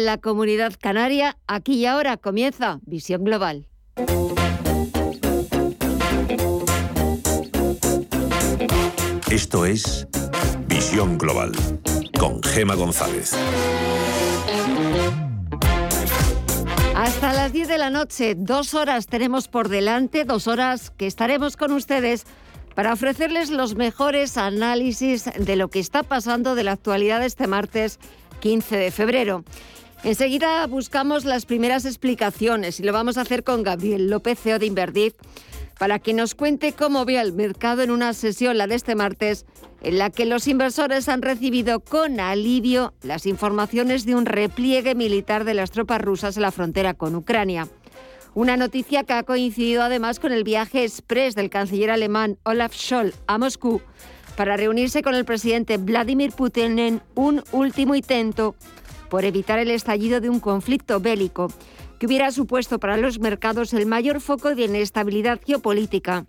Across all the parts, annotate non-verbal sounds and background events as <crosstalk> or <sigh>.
La comunidad canaria, aquí y ahora comienza Visión Global. Esto es Visión Global con Gema González. Hasta las 10 de la noche, dos horas tenemos por delante, dos horas que estaremos con ustedes para ofrecerles los mejores análisis de lo que está pasando de la actualidad este martes 15 de febrero. Enseguida buscamos las primeras explicaciones y lo vamos a hacer con Gabriel López, CEO de Inverdif, para que nos cuente cómo ve el mercado en una sesión, la de este martes, en la que los inversores han recibido con alivio las informaciones de un repliegue militar de las tropas rusas en la frontera con Ucrania. Una noticia que ha coincidido además con el viaje express del canciller alemán Olaf Scholz a Moscú para reunirse con el presidente Vladimir Putin en un último intento por evitar el estallido de un conflicto bélico que hubiera supuesto para los mercados el mayor foco de inestabilidad geopolítica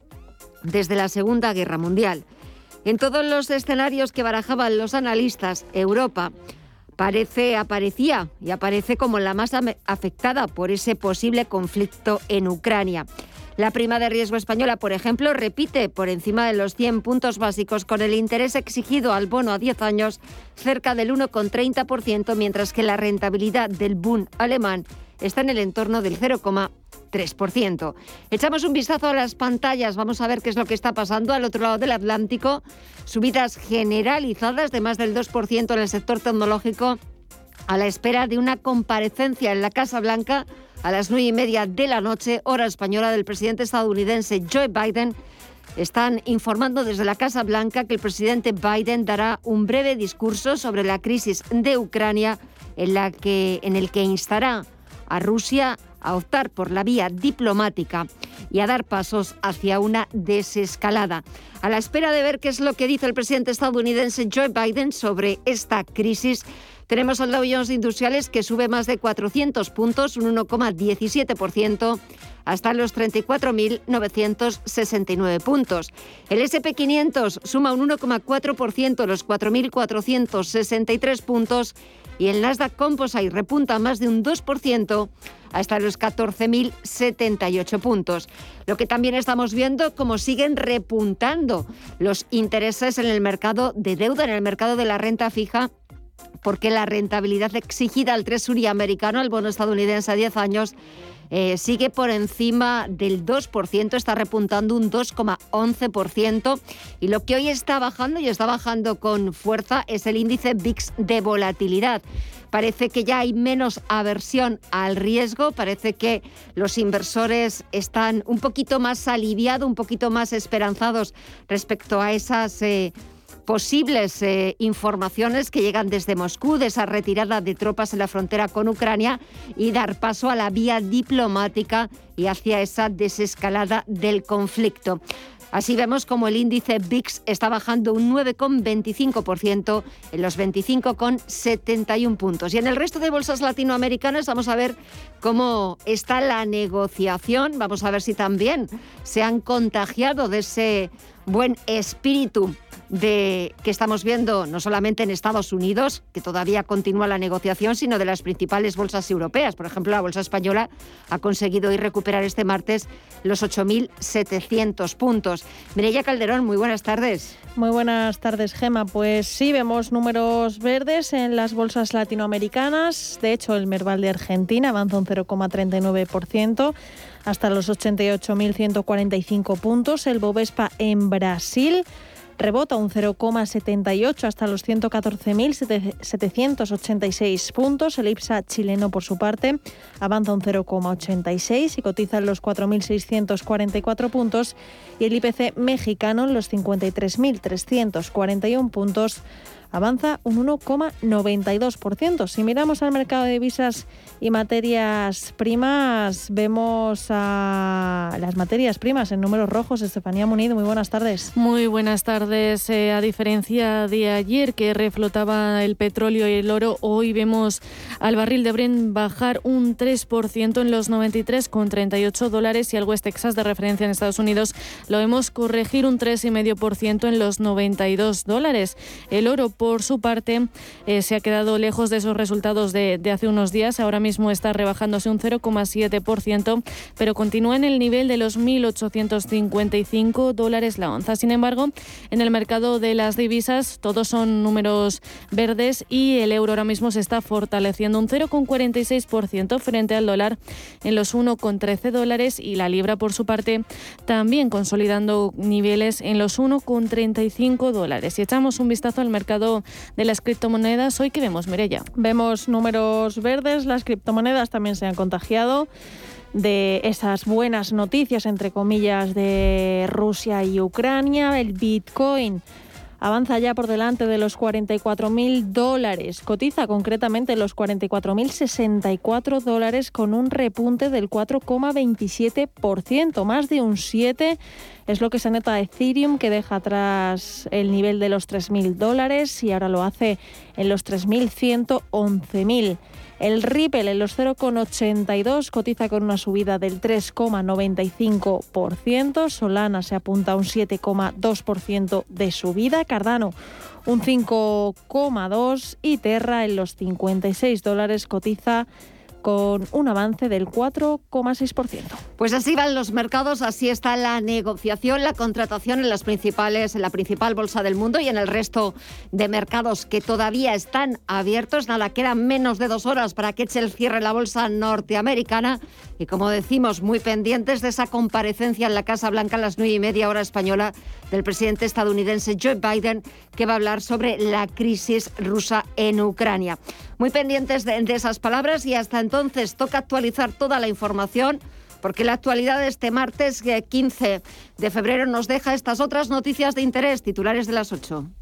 desde la Segunda Guerra Mundial. En todos los escenarios que barajaban los analistas, Europa parece, aparecía y aparece como la más afectada por ese posible conflicto en Ucrania. La prima de riesgo española, por ejemplo, repite por encima de los 100 puntos básicos con el interés exigido al bono a 10 años cerca del 1,30%, mientras que la rentabilidad del Bund alemán está en el entorno del 0,3%. Echamos un vistazo a las pantallas, vamos a ver qué es lo que está pasando al otro lado del Atlántico. Subidas generalizadas de más del 2% en el sector tecnológico a la espera de una comparecencia en la Casa Blanca a las nueve y media de la noche, hora española, del presidente estadounidense Joe Biden. Están informando desde la Casa Blanca que el presidente Biden dará un breve discurso sobre la crisis de Ucrania en, la que, en el que instará a Rusia a optar por la vía diplomática y a dar pasos hacia una desescalada. A la espera de ver qué es lo que dice el presidente estadounidense Joe Biden sobre esta crisis, tenemos al Dow Jones Industriales que sube más de 400 puntos, un 1,17%, hasta los 34.969 puntos. El SP500 suma un 1,4%, los 4.463 puntos, y el Nasdaq Composite repunta más de un 2% hasta los 14.078 puntos. Lo que también estamos viendo como siguen repuntando los intereses en el mercado de deuda, en el mercado de la renta fija porque la rentabilidad exigida al Treasury americano, al bono estadounidense a 10 años, eh, sigue por encima del 2%, está repuntando un 2,11%. Y lo que hoy está bajando, y está bajando con fuerza, es el índice VIX de volatilidad. Parece que ya hay menos aversión al riesgo, parece que los inversores están un poquito más aliviados, un poquito más esperanzados respecto a esas... Eh, posibles eh, informaciones que llegan desde Moscú de esa retirada de tropas en la frontera con Ucrania y dar paso a la vía diplomática y hacia esa desescalada del conflicto. Así vemos como el índice VIX está bajando un 9,25% en los 25,71 puntos. Y en el resto de bolsas latinoamericanas vamos a ver cómo está la negociación. Vamos a ver si también se han contagiado de ese buen espíritu de que estamos viendo no solamente en Estados Unidos, que todavía continúa la negociación, sino de las principales bolsas europeas. Por ejemplo, la bolsa española ha conseguido ir recuperar este martes los 8.700 puntos. Mireya Calderón, muy buenas tardes. Muy buenas tardes, Gema. Pues sí, vemos números verdes en las bolsas latinoamericanas. De hecho, el Merval de Argentina avanza un 0,39% hasta los 88.145 puntos. El Bovespa en Brasil rebota un 0,78 hasta los 114.786 puntos. El IPSA chileno, por su parte, avanza un 0,86 y cotiza en los 4.644 puntos. Y el IPC mexicano en los 53.341 puntos avanza un 1,92%. Si miramos al mercado de divisas y materias primas, vemos a las materias primas en números rojos. Estefanía Munido, muy buenas tardes. Muy buenas tardes. Eh, a diferencia de ayer que reflotaba el petróleo y el oro, hoy vemos al barril de Brent bajar un 3% en los 93,38 dólares y al West Texas de referencia en Estados Unidos lo vemos corregir un 3,5% en los 92 dólares. El oro por su parte, eh, se ha quedado lejos de esos resultados de, hace unos días. Ahora mismo está rebajándose un 0,7%, pero continúa en el nivel de los 1.855 dólares la onza. Sin embargo, en el mercado de las divisas todos son números verdes y el euro ahora mismo se está fortaleciendo un 0,46% frente al dólar en los 1,13 dólares y la libra por su parte también consolidando niveles en los 1,35 dólares. Si echamos un vistazo al mercado de las criptomonedas, hoy que vemos, Mirella. Vemos números verdes, las criptomonedas también se han contagiado de esas buenas noticias, entre comillas, de Rusia y Ucrania. El Bitcoin avanza ya por delante de los 44.000 dólares. Cotiza concretamente los 44.064 dólares con un repunte del 4,27%, más de un 7% es lo que se nota Ethereum, que deja atrás el nivel de los 3.000 dólares y ahora lo hace en los 3.111.000. El Ripple en los 0,82 cotiza con una subida del 3,95%. Solana se apunta a un 7,2% de subida. Cardano un 5,2% y Terra en los 56 dólares cotiza con un avance del 4,6%. Pues así van los mercados, así está la negociación, la contratación en las principales, en la principal bolsa del mundo y en el resto de mercados que todavía están abiertos. Nada, quedan menos de dos horas para que eche el cierre la bolsa norteamericana y como decimos, muy pendientes de esa comparecencia en la Casa Blanca a las nueve y media hora española del presidente estadounidense Joe Biden, que va a hablar sobre la crisis rusa en Ucrania. Muy pendientes de, esas palabras y hasta entonces toca actualizar toda la información porque la actualidad de este martes 15 eh, de febrero nos deja estas otras noticias de interés, titulares de las 8.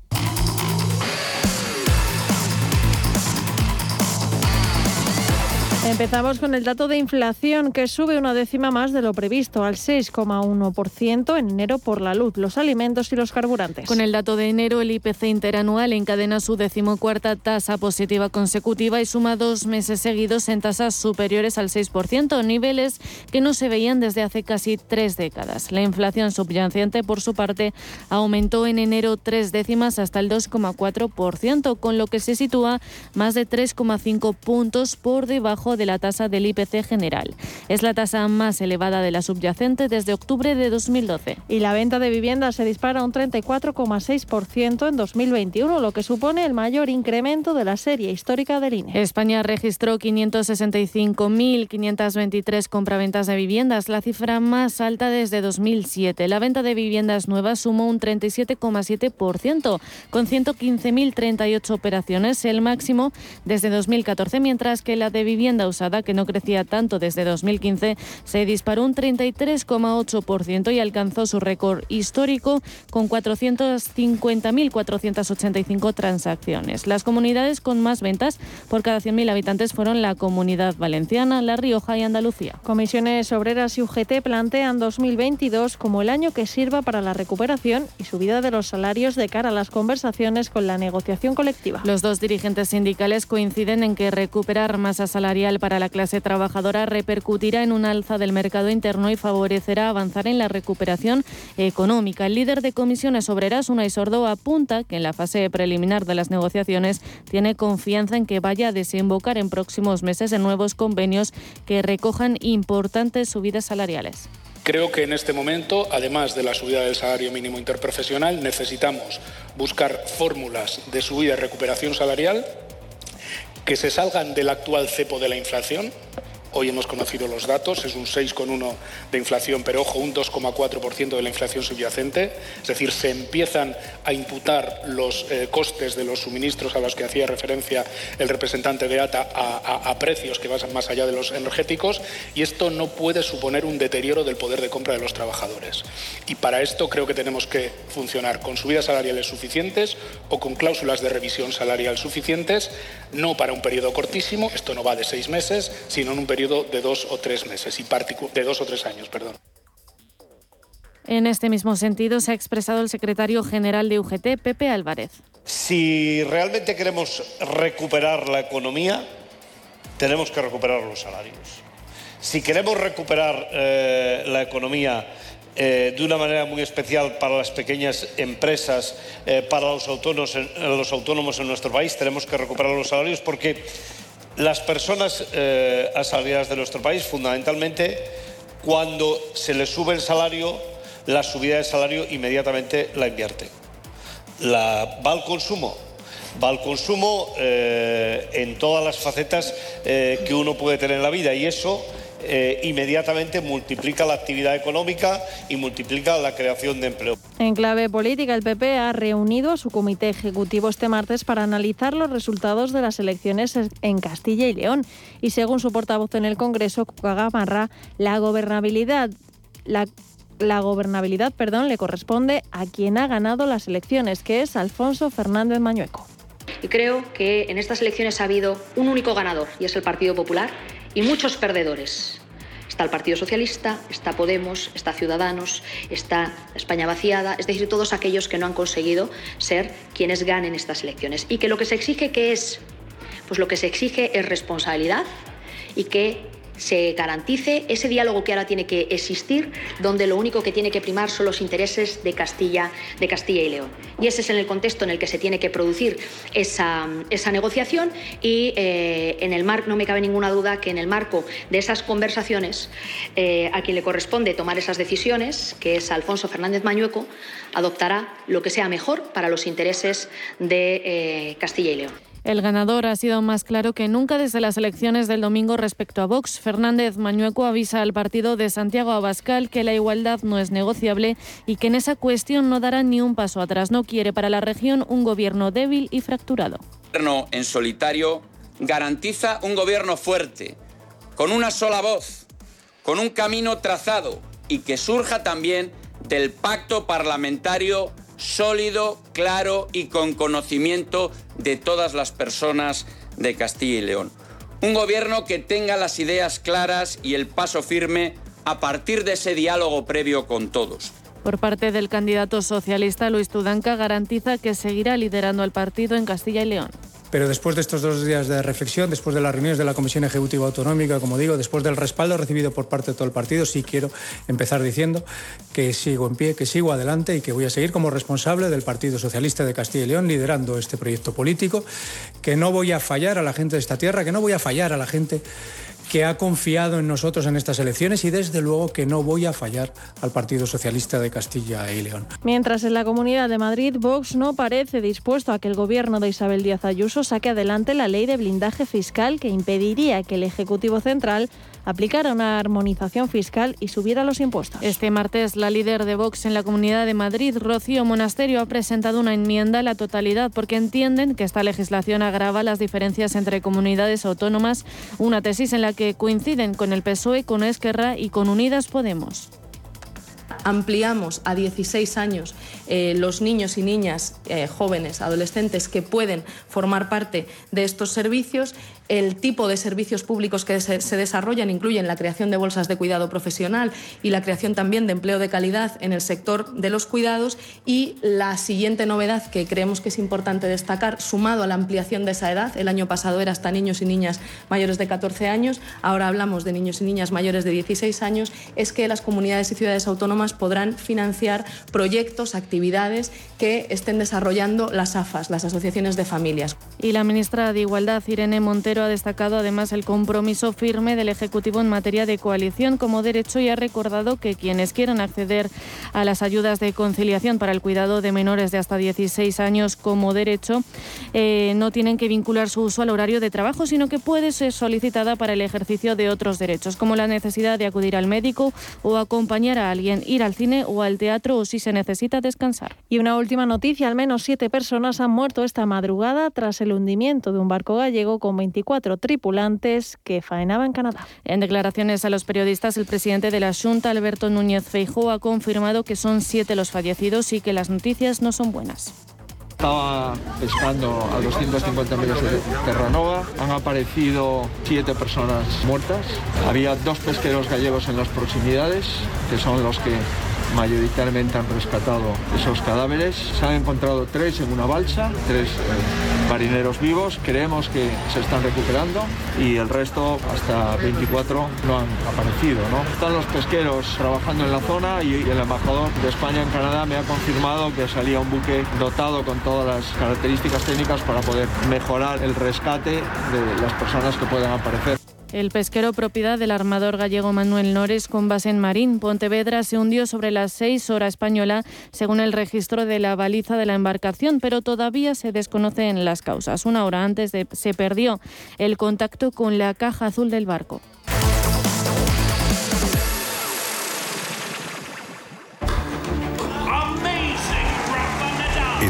Empezamos con el dato de inflación que sube una décima más de lo previsto, al 6,1% en enero por la luz, los alimentos y los carburantes. Con el dato de enero, el IPC interanual encadena su decimocuarta tasa positiva consecutiva y suma dos meses seguidos en tasas superiores al 6%, niveles que no se veían desde hace casi tres décadas. La inflación subyacente, por su parte, aumentó en enero tres décimas hasta el 2,4%, con lo que se sitúa más de 3,5 puntos por debajo de la tasa del IPC general. Es la tasa más elevada de la subyacente desde octubre de 2012. Y la venta de viviendas se dispara un 34,6% en 2021, lo que supone el mayor incremento de la serie histórica del INE. España registró 565.523 compraventas de viviendas, la cifra más alta desde 2007. La venta de viviendas nuevas sumó un 37,7%, con 115.038 operaciones, el máximo desde 2014, mientras que la de vivienda usada, que no crecía tanto desde 2015, se disparó un 33,8% y alcanzó su récord histórico con 450.485 transacciones. Las comunidades con más ventas por cada 100.000 habitantes fueron la Comunidad Valenciana, La Rioja y Andalucía. Comisiones Obreras y UGT plantean 2022 como el año que sirva para la recuperación y subida de los salarios de cara a las conversaciones con la negociación colectiva. Los dos dirigentes sindicales coinciden en que recuperar masa salarial para la clase trabajadora repercutirá en un alza del mercado interno y favorecerá avanzar en la recuperación económica. El líder de comisiones obreras, Unai Sordo, apunta que en la fase preliminar de las negociaciones tiene confianza en que vaya a desembocar en próximos meses en nuevos convenios que recojan importantes subidas salariales. Creo que en este momento, además de la subida del salario mínimo interprofesional, necesitamos buscar fórmulas de subida y recuperación salarial que se salgan del actual cepo de la inflación. Hoy hemos conocido los datos, es un 6,1 de inflación, pero ojo, un 2,4% de la inflación subyacente. Es decir, se empiezan a imputar los eh, costes de los suministros a los que hacía referencia el representante de ATA a, a, precios que van más allá de los energéticos y esto no puede suponer un deterioro del poder de compra de los trabajadores. Y para esto creo que tenemos que funcionar con subidas salariales suficientes o con cláusulas de revisión salarial suficientes no para un periodo cortísimo, esto no va de seis meses, sino en un periodo de dos o tres meses, y de dos o tres años, perdón. En este mismo sentido se ha expresado el secretario general de UGT, Pepe Álvarez. Si realmente queremos recuperar la economía, tenemos que recuperar los salarios. Si queremos recuperar eh, la economía eh, de una manera muy especial para las pequeñas empresas, eh, para los autónomos, los autónomos en nuestro país. Tenemos que recuperar los salarios porque las personas eh, asalariadas de nuestro país, fundamentalmente, cuando se les sube el salario, la subida de salario inmediatamente la invierte. Va al consumo, va al consumo eh, en todas las facetas eh, que uno puede tener en la vida y eso eh, inmediatamente multiplica la actividad económica y multiplica la creación de empleo. En clave política, el PP ha reunido a su comité ejecutivo este martes para analizar los resultados de las elecciones en Castilla y León. Y según su portavoz en el Congreso, Gamarra, la gobernabilidad, la la gobernabilidad perdón, le corresponde a quien ha ganado las elecciones, que es Alfonso Fernández Mañueco. Y creo que en estas elecciones ha habido un único ganador, y es el Partido Popular, y muchos perdedores. Está el Partido Socialista, está Podemos, está Ciudadanos, está España vaciada, es decir, todos aquellos que no han conseguido ser quienes ganen estas elecciones. Y que lo que se exige que es, pues lo que se exige es responsabilidad y que se garantice ese diálogo que ahora tiene que existir, donde lo único que tiene que primar son los intereses de Castilla, de Castilla y León. Y ese es en el contexto en el que se tiene que producir esa, esa negociación y eh, en el marco, no me cabe ninguna duda que en el marco de esas conversaciones, eh, a quien le corresponde tomar esas decisiones, que es Alfonso Fernández Mañueco, adoptará lo que sea mejor para los intereses de eh, Castilla y León. El ganador ha sido más claro que nunca desde las elecciones del domingo respecto a Vox. Fernández Mañueco avisa al partido de Santiago Abascal que la igualdad no es negociable y que en esa cuestión no dará ni un paso atrás. No quiere para la región un gobierno débil y fracturado. El gobierno en solitario garantiza un gobierno fuerte, con una sola voz, con un camino trazado y que surja también del pacto parlamentario sólido, claro y con conocimiento de todas las personas de Castilla y León. Un gobierno que tenga las ideas claras y el paso firme a partir de ese diálogo previo con todos. Por parte del candidato socialista, Luis Tudanca garantiza que seguirá liderando el partido en Castilla y León. Pero después de estos dos días de reflexión, después de las reuniones de la Comisión Ejecutiva Autonómica, como digo, después del respaldo recibido por parte de todo el partido, sí quiero empezar diciendo que sigo en pie, que sigo adelante y que voy a seguir como responsable del Partido Socialista de Castilla y León liderando este proyecto político, que no voy a fallar a la gente de esta tierra, que no voy a fallar a la gente que ha confiado en nosotros en estas elecciones y desde luego que no voy a fallar al Partido Socialista de Castilla y León. Mientras en la Comunidad de Madrid, Vox no parece dispuesto a que el gobierno de Isabel Díaz Ayuso saque adelante la ley de blindaje fiscal que impediría que el Ejecutivo Central aplicara una armonización fiscal y subiera los impuestos. Este martes, la líder de Vox en la Comunidad de Madrid, Rocío Monasterio, ha presentado una enmienda a la totalidad porque entienden que esta legislación agrava las diferencias entre comunidades autónomas, una tesis en la que coinciden con el PSOE, con Esquerra y con Unidas Podemos ampliamos a 16 años eh, los niños y niñas eh, jóvenes, adolescentes que pueden formar parte de estos servicios. El tipo de servicios públicos que se, desarrollan incluyen la creación de bolsas de cuidado profesional y la creación también de empleo de calidad en el sector de los cuidados. Y la siguiente novedad que creemos que es importante destacar, sumado a la ampliación de esa edad, el año pasado era hasta niños y niñas mayores de 14 años, ahora hablamos de niños y niñas mayores de 16 años, es que las comunidades y ciudades autónomas podrán financiar proyectos, actividades que estén desarrollando las AFAS, las asociaciones de familias. Y la ministra de Igualdad, Irene Montero, ha destacado además el compromiso firme del Ejecutivo en materia de coalición como derecho y ha recordado que quienes quieran acceder a las ayudas de conciliación para el cuidado de menores de hasta 16 años como derecho eh, no tienen que vincular su uso al horario de trabajo, sino que puede ser solicitada para el ejercicio de otros derechos, como la necesidad de acudir al médico o acompañar a alguien, ir al cine o al teatro o si se necesita descansar. Y una última noticia, al menos siete personas han muerto esta madrugada tras el hundimiento de un barco gallego con 24 tripulantes que faenaba en Canadá. En declaraciones a los periodistas, el presidente de la Junta, Alberto Núñez Feijóo, ha confirmado que son siete los fallecidos y que las noticias no son buenas. Estaba pescando a 250 metros de Terranova. Han aparecido siete personas muertas. Había dos pesqueros gallegos en las proximidades, que son los que mayoritariamente han rescatado esos cadáveres. Se han encontrado tres en una balsa, tres marineros vivos. Creemos que se están recuperando y el resto, hasta 24, no han aparecido. Están los pesqueros trabajando en la zona y el embajador de España en Canadá me ha confirmado que salía un buque dotado con todas las características técnicas para poder mejorar el rescate de las personas que puedan aparecer. El pesquero propiedad del armador gallego Manuel Nores con base en Marín, Pontevedra, se hundió sobre las 6 horas española, según el registro de la baliza de la embarcación, pero todavía se desconocen las causas. Una hora antes de, se perdió el contacto con la caja azul del barco.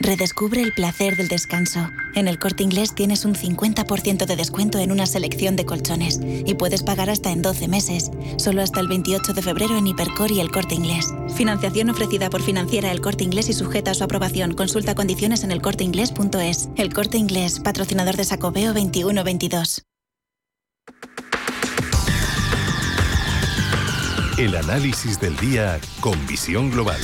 Redescubre el placer del descanso. En el corte inglés tienes un 50% de descuento en una selección de colchones y puedes pagar hasta en 12 meses, solo hasta el 28 de febrero en Hipercor y el corte inglés. Financiación ofrecida por financiera el corte inglés y sujeta a su aprobación. Consulta condiciones en elcorteinglés.es. El corte inglés, patrocinador de Sacobeo 2122. El análisis del día con visión global.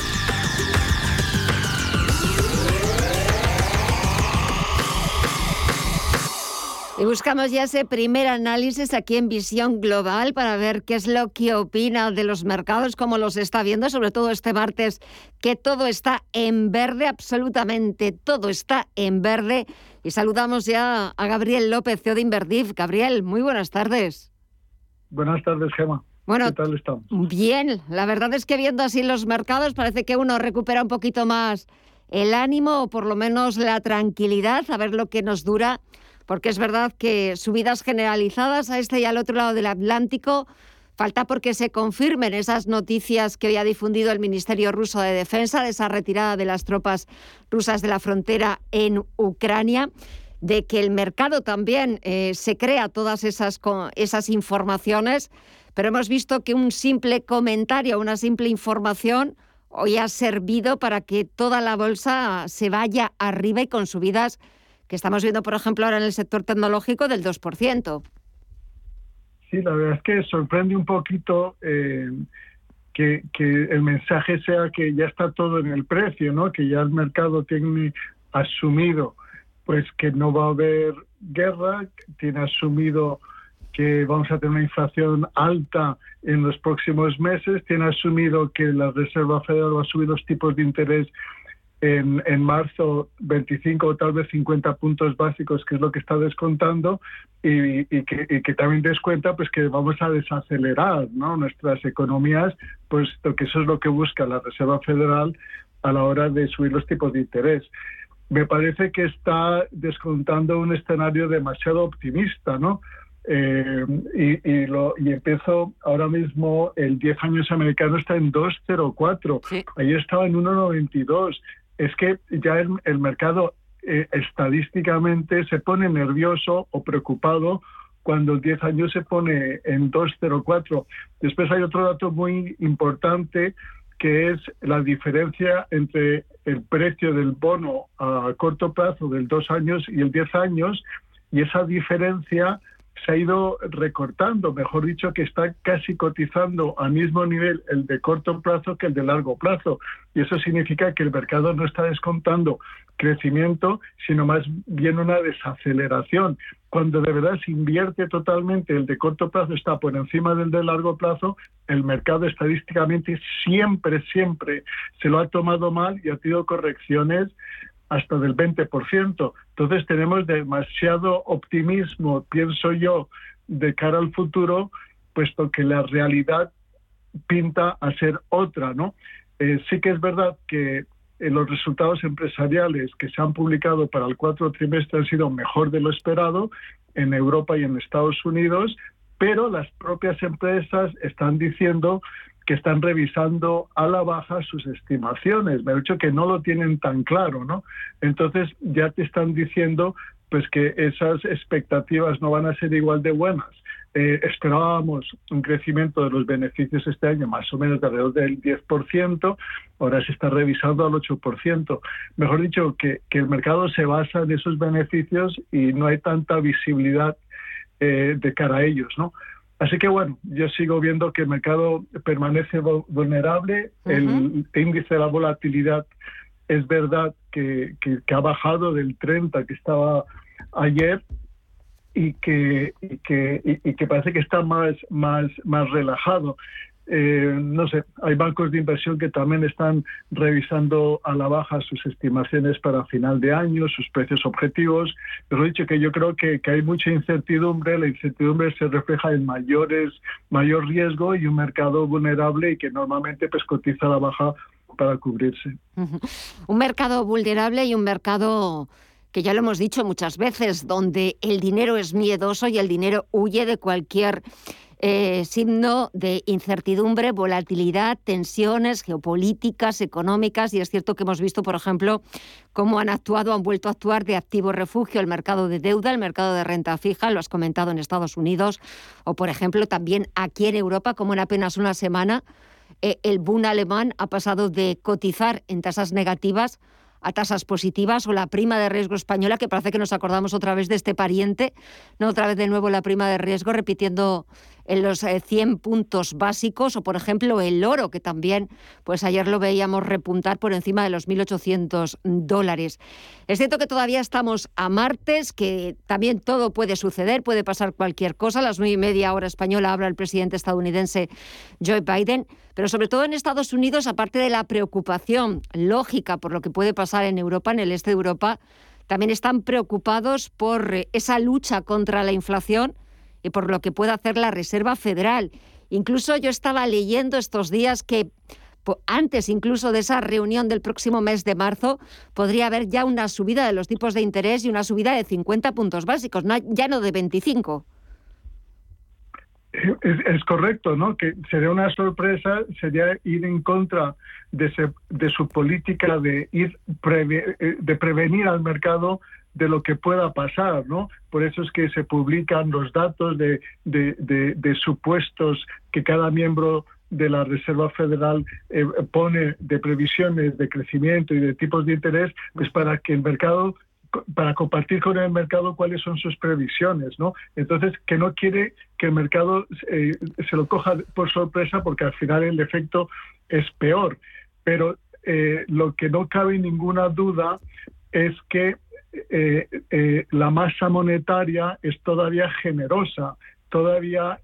Y buscamos ya ese primer análisis aquí en Visión Global para ver qué es lo que opina de los mercados, cómo los está viendo, sobre todo este martes, que todo está en verde, absolutamente todo está en verde. Y saludamos ya a Gabriel López, CEO de Inverdiv. Gabriel, muy buenas tardes. Buenas tardes, Gema. Bueno, ¿Qué tal estamos? Bien, la verdad es que viendo así los mercados parece que uno recupera un poquito más el ánimo o por lo menos la tranquilidad, a ver lo que nos dura porque es verdad que subidas generalizadas a este y al otro lado del Atlántico falta porque se confirmen esas noticias que había difundido el Ministerio ruso de Defensa de esa retirada de las tropas rusas de la frontera en Ucrania de que el mercado también eh, se crea todas esas, esas informaciones, pero hemos visto que un simple comentario, una simple información hoy ha servido para que toda la bolsa se vaya arriba y con subidas estamos viendo, por ejemplo, ahora en el sector tecnológico del 2%. Sí, la verdad es que sorprende un poquito eh, que, el mensaje sea que ya está todo en el precio, ¿no? que ya el mercado tiene asumido pues que no va a haber guerra, tiene asumido que vamos a tener una inflación alta en los próximos meses, tiene asumido que la Reserva Federal va a subir los tipos de interés en, marzo 25 o tal vez 50 puntos básicos, que es lo que está descontando, y, que, también descuenta pues que vamos a desacelerar ¿no? nuestras economías, puesto que eso es lo que busca la Reserva Federal a la hora de subir los tipos de interés. Me parece que está descontando un escenario demasiado optimista, ¿no? Eh, y, lo, y empiezo ahora mismo, el 10 años americano está en 2,04. Ahí estaba en 1,92 es que ya el, mercado eh, estadísticamente se pone nervioso o preocupado cuando el 10 años se pone en 2,04. Después hay otro dato muy importante que es la diferencia entre el precio del bono a corto plazo del 2 años y el 10 años y esa diferencia se ha ido recortando, mejor dicho, que está casi cotizando al mismo nivel el de corto plazo que el de largo plazo. Y eso significa que el mercado no está descontando crecimiento, sino más bien una desaceleración. Cuando de verdad se invierte totalmente el de corto plazo está por encima del de largo plazo, el mercado estadísticamente siempre, siempre se lo ha tomado mal y ha tenido correcciones hasta del 20%. Entonces tenemos demasiado optimismo, pienso yo, de cara al futuro, puesto que la realidad pinta a ser otra, ¿no? Eh, sí que es verdad que eh, los resultados empresariales que se han publicado para el cuarto trimestre han sido mejor de lo esperado en Europa y en Estados Unidos, pero las propias empresas están diciendo que están revisando a la baja sus estimaciones. Me ha dicho que no lo tienen tan claro, ¿no? Entonces ya te están diciendo pues que esas expectativas no van a ser igual de buenas. Eh, esperábamos un crecimiento de los beneficios este año más o menos de alrededor del 10%, ahora se está revisando al 8%. Mejor dicho, que, el mercado se basa en esos beneficios y no hay tanta visibilidad eh, de cara a ellos, ¿no? Así que bueno, yo sigo viendo que el mercado permanece vulnerable, el índice de la volatilidad es verdad que, que, ha bajado del 30 que estaba ayer y que, y que, y que parece que está más, más, más relajado. Eh, no sé, hay bancos de inversión que también están revisando a la baja sus estimaciones para final de año, sus precios objetivos. Pero he dicho que yo creo que, hay mucha incertidumbre, la incertidumbre se refleja en mayores, mayor riesgo y un mercado vulnerable y que normalmente pues, cotiza a la baja para cubrirse. Un mercado vulnerable y un mercado que ya lo hemos dicho muchas veces, donde el dinero es miedoso y el dinero huye de cualquier eh, signo de incertidumbre, volatilidad, tensiones geopolíticas, económicas, y es cierto que hemos visto, por ejemplo, cómo han actuado, han vuelto a actuar de activo refugio el mercado de deuda, el mercado de renta fija, lo has comentado en Estados Unidos, o por ejemplo también aquí en Europa, como en apenas una semana, eh, el Bund alemán ha pasado de cotizar en tasas negativas a tasas positivas o la prima de riesgo española, que parece que nos acordamos otra vez de este pariente, no otra vez de nuevo la prima de riesgo, repitiendo en los 100 eh, puntos básicos, o por ejemplo el oro, que también, pues ayer lo veíamos repuntar por encima de los 1.800 dólares. Es cierto que todavía estamos a martes, que también todo puede suceder, puede pasar cualquier cosa. A las nueve y media hora española habla el presidente estadounidense Joe Biden, pero sobre todo en Estados Unidos, aparte de la preocupación lógica por lo que puede pasar en Europa, en el este de Europa, también están preocupados por eh, esa lucha contra la inflación y por lo que puede hacer la Reserva Federal. Incluso yo estaba leyendo estos días que antes incluso de esa reunión del próximo mes de marzo, podría haber ya una subida de los tipos de interés y una subida de 50 puntos básicos, ya no de 25. Es, correcto, ¿no? Que sería una sorpresa, sería ir en contra de, de su política de ir eh, de prevenir al mercado de lo que pueda pasar, ¿no? Por eso es que se publican los datos de, de, supuestos que cada miembro de la Reserva Federal eh, pone de previsiones de crecimiento y de tipos de interés, pues para que el mercado para compartir con el mercado cuáles son sus previsiones, ¿no? Entonces, que no quiere que el mercado eh, se lo coja por sorpresa porque al final el efecto es peor. Pero eh, lo que no cabe ninguna duda es que eh, la masa monetaria es todavía generosa, todavía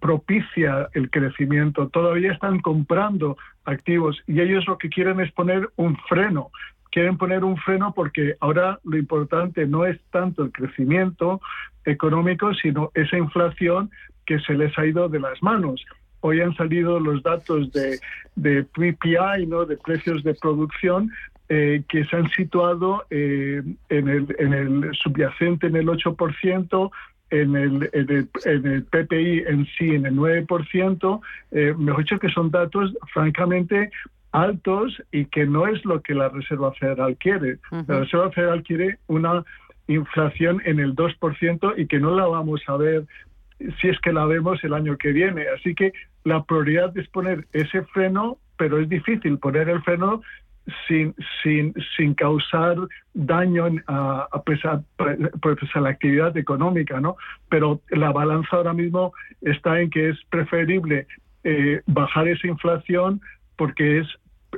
propicia el crecimiento, todavía están comprando activos y ellos lo que quieren es poner un freno quieren poner un freno porque ahora lo importante no es tanto el crecimiento económico, sino esa inflación que se les ha ido de las manos. Hoy han salido los datos de, de PPI, ¿no? de precios de producción, eh, que se han situado eh, en, el, en el subyacente en el 8%, en el, en el, en el, PPI en sí en el 9%, eh, mejor dicho que son datos francamente altos y que no es lo que la Reserva Federal quiere. La Reserva Federal quiere una inflación en el 2% y que no la vamos a ver si es que la vemos el año que viene. Así que la prioridad es poner ese freno, pero es difícil poner el freno sin, sin, sin causar daño a, a, pues, a la actividad económica, ¿no? Pero la balanza ahora mismo está en que es preferible eh, bajar esa inflación porque es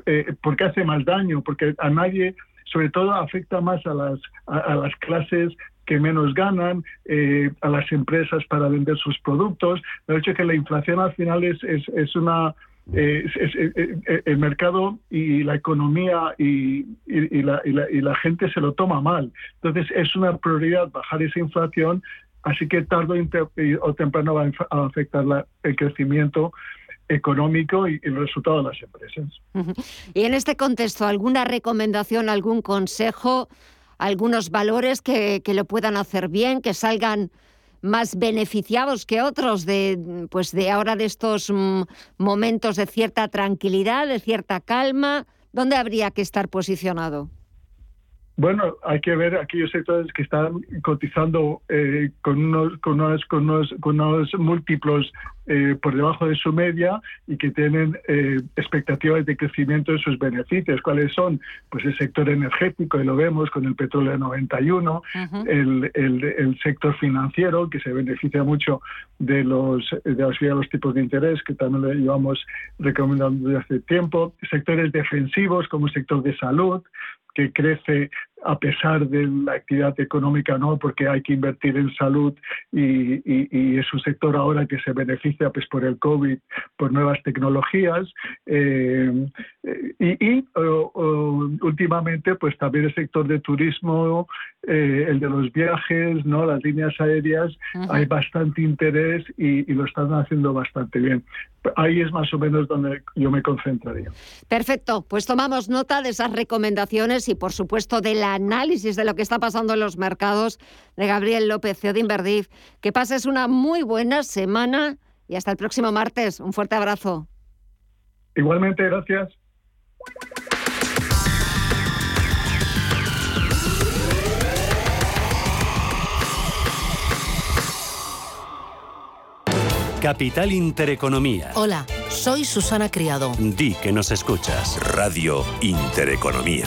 eh, porque hace más daño, porque a nadie, sobre todo afecta más a las, a, las clases que menos ganan, eh, a las empresas para vender sus productos. De hecho, que la inflación al final es, es, una... el mercado y la economía y, y, la, y, la, gente se lo toma mal. Entonces, es una prioridad bajar esa inflación, así que tarde o temprano va a afectar el crecimiento económico y el resultado de las empresas. Y en este contexto, ¿alguna recomendación, algún consejo, algunos valores que, que lo puedan hacer bien, que salgan más beneficiados que otros de, pues de ahora de estos mm, momentos de cierta tranquilidad, de cierta calma? ¿Dónde habría que estar posicionado? Bueno, hay que ver aquellos sectores que están cotizando eh, con, unos, con, unos, con, unos, con unos múltiplos eh, por debajo de su media y que tienen eh, expectativas de crecimiento de sus beneficios. ¿Cuáles son? Pues el sector energético, y lo vemos con el petróleo de 91, el, el, el, sector financiero, que se beneficia mucho de los de de los tipos de interés, que también lo llevamos recomendando desde hace tiempo, sectores defensivos como el sector de salud, que crece a pesar de la actividad económica, no, porque hay que invertir en salud y, es un sector ahora que se beneficia pues, por el COVID, por nuevas tecnologías. Eh, y, últimamente, pues también el sector de turismo, eh, el de los viajes, no, las líneas aéreas, hay bastante interés y, y lo están haciendo bastante bien ahí es más o menos donde yo me concentraría. Perfecto, pues tomamos nota de esas recomendaciones y por supuesto del análisis de lo que está pasando en los mercados de Gabriel López, CEO de Inverdif. Que pases una muy buena semana y hasta el próximo martes. Un fuerte abrazo. Igualmente, gracias. Capital Intereconomía. Hola, soy Susana Criado. Di que nos escuchas. Radio Intereconomía.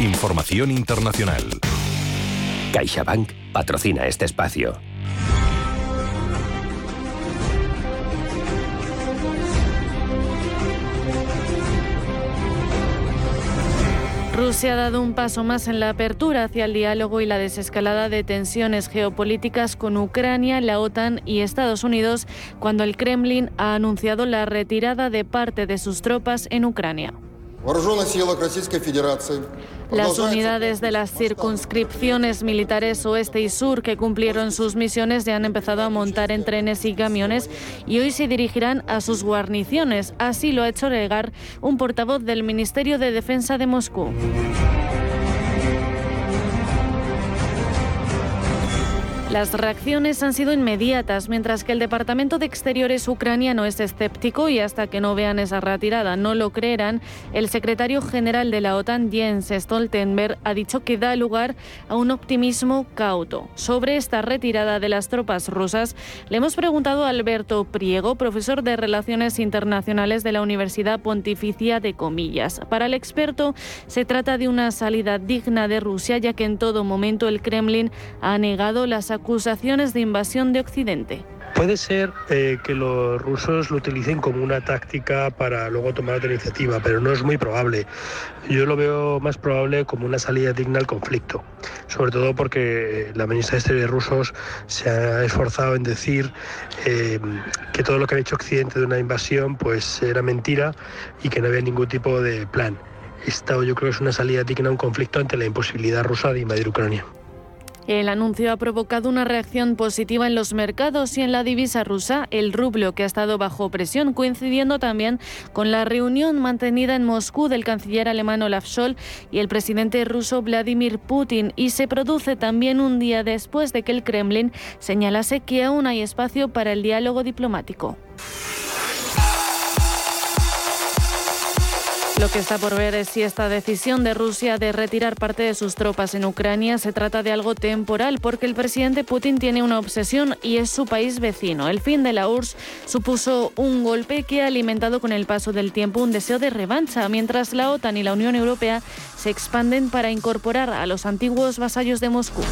Información internacional. CaixaBank patrocina este espacio. Rusia ha dado un paso más en la apertura hacia el diálogo y la desescalada de tensiones geopolíticas con Ucrania, la OTAN y Estados Unidos cuando el Kremlin ha anunciado la retirada de parte de sus tropas en Ucrania. Las unidades de las circunscripciones militares oeste y sur que cumplieron sus misiones ya han empezado a montar en trenes y camiones y hoy se dirigirán a sus guarniciones. Así lo ha hecho llegar un portavoz del Ministerio de Defensa de Moscú. Las reacciones han sido inmediatas, mientras que el Departamento de Exteriores ucraniano es escéptico y hasta que no vean esa retirada no lo creerán, el secretario general de la OTAN, Jens Stoltenberg, ha dicho que da lugar a un optimismo cauto. Sobre esta retirada de las tropas rusas, le hemos preguntado a Alberto Priego, profesor de Relaciones Internacionales de la Universidad Pontificia de Comillas. Para el experto, se trata de una salida digna de Rusia, ya que en todo momento el Kremlin ha negado las de invasión de Occidente. Puede ser eh, que los rusos lo utilicen como una táctica para luego tomar otra iniciativa, pero no es muy probable. Yo lo veo más probable como una salida digna al conflicto, sobre todo porque la ministra de Exteriores rusos se ha esforzado en decir eh, que todo lo que ha hecho Occidente de una invasión pues era mentira y que no había ningún tipo de plan. Esta yo creo que es una salida digna a un conflicto ante la imposibilidad rusa de invadir Ucrania. El anuncio ha provocado una reacción positiva en los mercados y en la divisa rusa, el rublo que ha estado bajo presión, coincidiendo también con la reunión mantenida en Moscú del canciller alemán Olaf Scholz y el presidente ruso Vladimir Putin, y se produce también un día después de que el Kremlin señalase que aún hay espacio para el diálogo diplomático. Lo que está por ver es si esta decisión de Rusia de retirar parte de sus tropas en Ucrania se trata de algo temporal, porque el presidente Putin tiene una obsesión y es su país vecino. El fin de la URSS supuso un golpe que ha alimentado con el paso del tiempo un deseo de revancha, mientras la OTAN y la Unión Europea se expanden para incorporar a los antiguos vasallos de Moscú.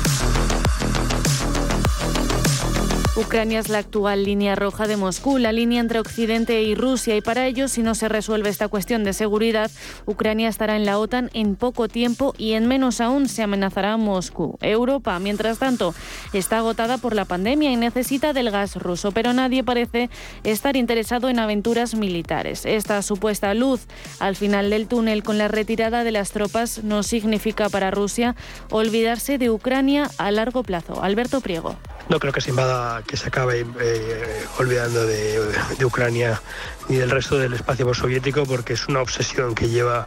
Ucrania es la actual línea roja de Moscú, la línea entre Occidente y Rusia, y para ello, si no se resuelve esta cuestión de seguridad, Ucrania estará en la OTAN en poco tiempo y en menos aún se amenazará a Moscú. Europa, mientras tanto, está agotada por la pandemia y necesita del gas ruso, pero nadie parece estar interesado en aventuras militares. Esta supuesta luz al final del túnel con la retirada de las tropas no significa para Rusia olvidarse de Ucrania a largo plazo. Alberto Priego. No creo que se invada, que se acabe eh, olvidando de, de, Ucrania ni del resto del espacio soviético porque es una obsesión que lleva,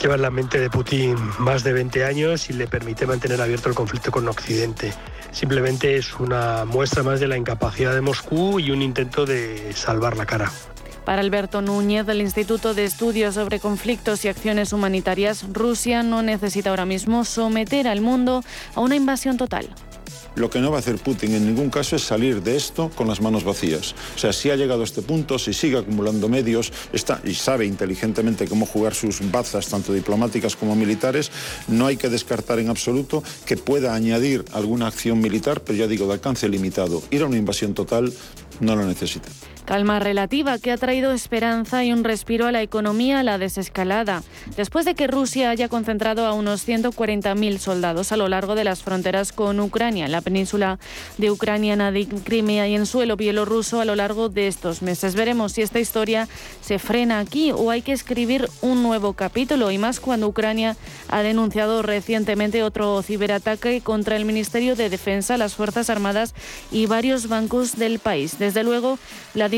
lleva en la mente de Putin más de 20 años y le permite mantener abierto el conflicto con Occidente. Simplemente es una muestra más de la incapacidad de Moscú y un intento de salvar la cara. Para Alberto Núñez del Instituto de Estudios sobre Conflictos y Acciones Humanitarias, Rusia no necesita ahora mismo someter al mundo a una invasión total. Lo que no va a hacer Putin en ningún caso es salir de esto con las manos vacías. O sea, si ha llegado a este punto, si sigue acumulando medios está, y sabe inteligentemente cómo jugar sus bazas, tanto diplomáticas como militares, no hay que descartar en absoluto que pueda añadir alguna acción militar, pero ya digo, de alcance limitado. Ir a una invasión total no lo necesita. Calma relativa que ha traído esperanza y un respiro a la economía a la desescalada. Después de que Rusia haya concentrado a unos 140.000 soldados a lo largo de las fronteras con Ucrania, en la península de Ucrania, de Crimea y en suelo bielorruso a lo largo de estos meses. Veremos si esta historia se frena aquí o hay que escribir un nuevo capítulo y más cuando Ucrania ha denunciado recientemente otro ciberataque contra el Ministerio de Defensa, las Fuerzas Armadas y varios bancos del país. Desde luego, Vladimir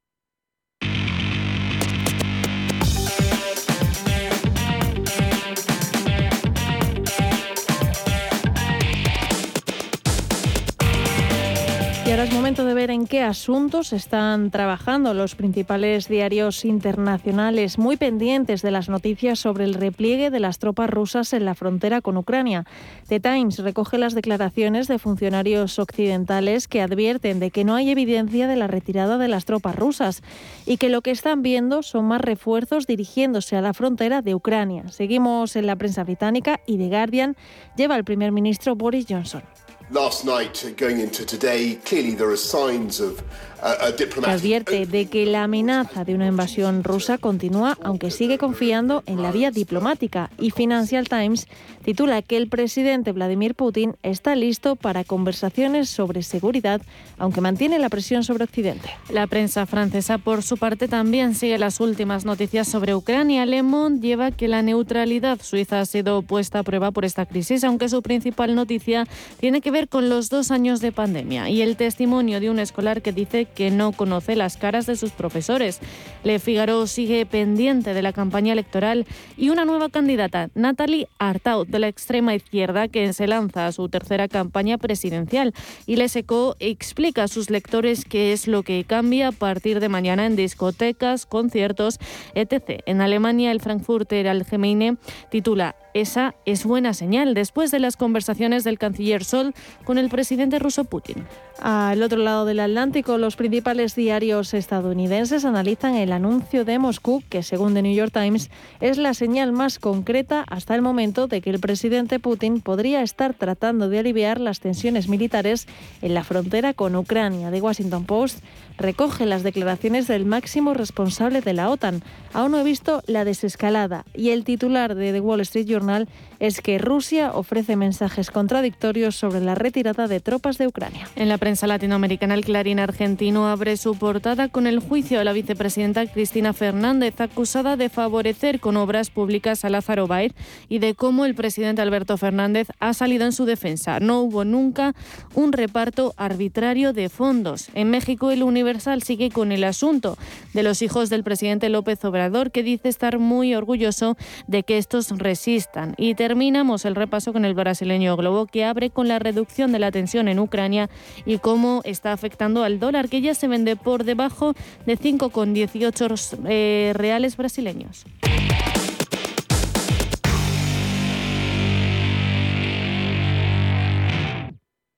Y ahora es momento de ver en qué asuntos están trabajando los principales diarios internacionales, muy pendientes de las noticias sobre el repliegue de las tropas rusas en la frontera con Ucrania. The Times recoge las declaraciones de funcionarios occidentales que advierten de que no hay evidencia de la retirada de las tropas rusas y que lo que están viendo son más refuerzos dirigiéndose a la frontera de Ucrania. Seguimos en la prensa británica y The Guardian lleva al primer ministro Boris Johnson. Last night going into today, clearly there are signs of advierte de que la amenaza de una invasión rusa continúa, aunque sigue confiando en la vía diplomática. Y Financial Times titula que el presidente Vladimir Putin está listo para conversaciones sobre seguridad, aunque mantiene la presión sobre Occidente. La prensa francesa, por su parte, también sigue las últimas noticias sobre Ucrania. Le Monde lleva que la neutralidad suiza ha sido puesta a prueba por esta crisis, aunque su principal noticia tiene que ver con los dos años de pandemia y el testimonio de un escolar que dice que no conoce las caras de sus profesores. Le Figaro sigue pendiente de la campaña electoral y una nueva candidata, Natalie Artaud, de la extrema izquierda, que se lanza a su tercera campaña presidencial. Y Le Seco explica a sus lectores qué es lo que cambia a partir de mañana en discotecas, conciertos, etc. En Alemania, el Frankfurter Allgemeine titula esa es buena señal después de las conversaciones del canciller Sol con el presidente ruso Putin. Al otro lado del Atlántico, los principales diarios estadounidenses analizan el anuncio de Moscú, que según The New York Times es la señal más concreta hasta el momento de que el presidente Putin podría estar tratando de aliviar las tensiones militares en la frontera con Ucrania. The Washington Post recoge las declaraciones del máximo responsable de la OTAN. Aún no he visto la desescalada y el titular de The Wall Street Journal es que Rusia ofrece mensajes contradictorios sobre la retirada de tropas de Ucrania. En la prensa latinoamericana, el Clarín argentino abre su portada con el juicio a la vicepresidenta Cristina Fernández, acusada de favorecer con obras públicas a Lázaro Baer y de cómo el presidente Alberto Fernández ha salido en su defensa. No hubo nunca un reparto arbitrario de fondos. En México, el Universal sigue con el asunto de los hijos del presidente López Obrador, que dice estar muy orgulloso de que estos resistan. Y terminamos el repaso con el brasileño Globo, que abre con la reducción de la tensión en Ucrania y cómo está afectando al dólar, que media se vende por debajo de 5,18 eh, reales brasileños.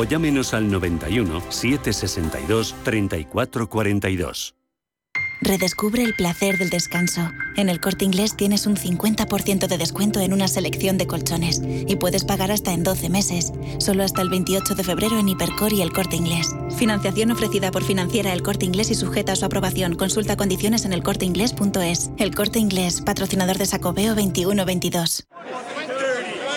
o llámenos al 91 762 3442. Redescubre el placer del descanso. En el corte inglés tienes un 50% de descuento en una selección de colchones y puedes pagar hasta en 12 meses, solo hasta el 28 de febrero en Hipercor y el corte inglés. Financiación ofrecida por financiera el corte inglés y sujeta a su aprobación. Consulta condiciones en elcorteinglés.es. El corte inglés, patrocinador de Sacobeo 2122.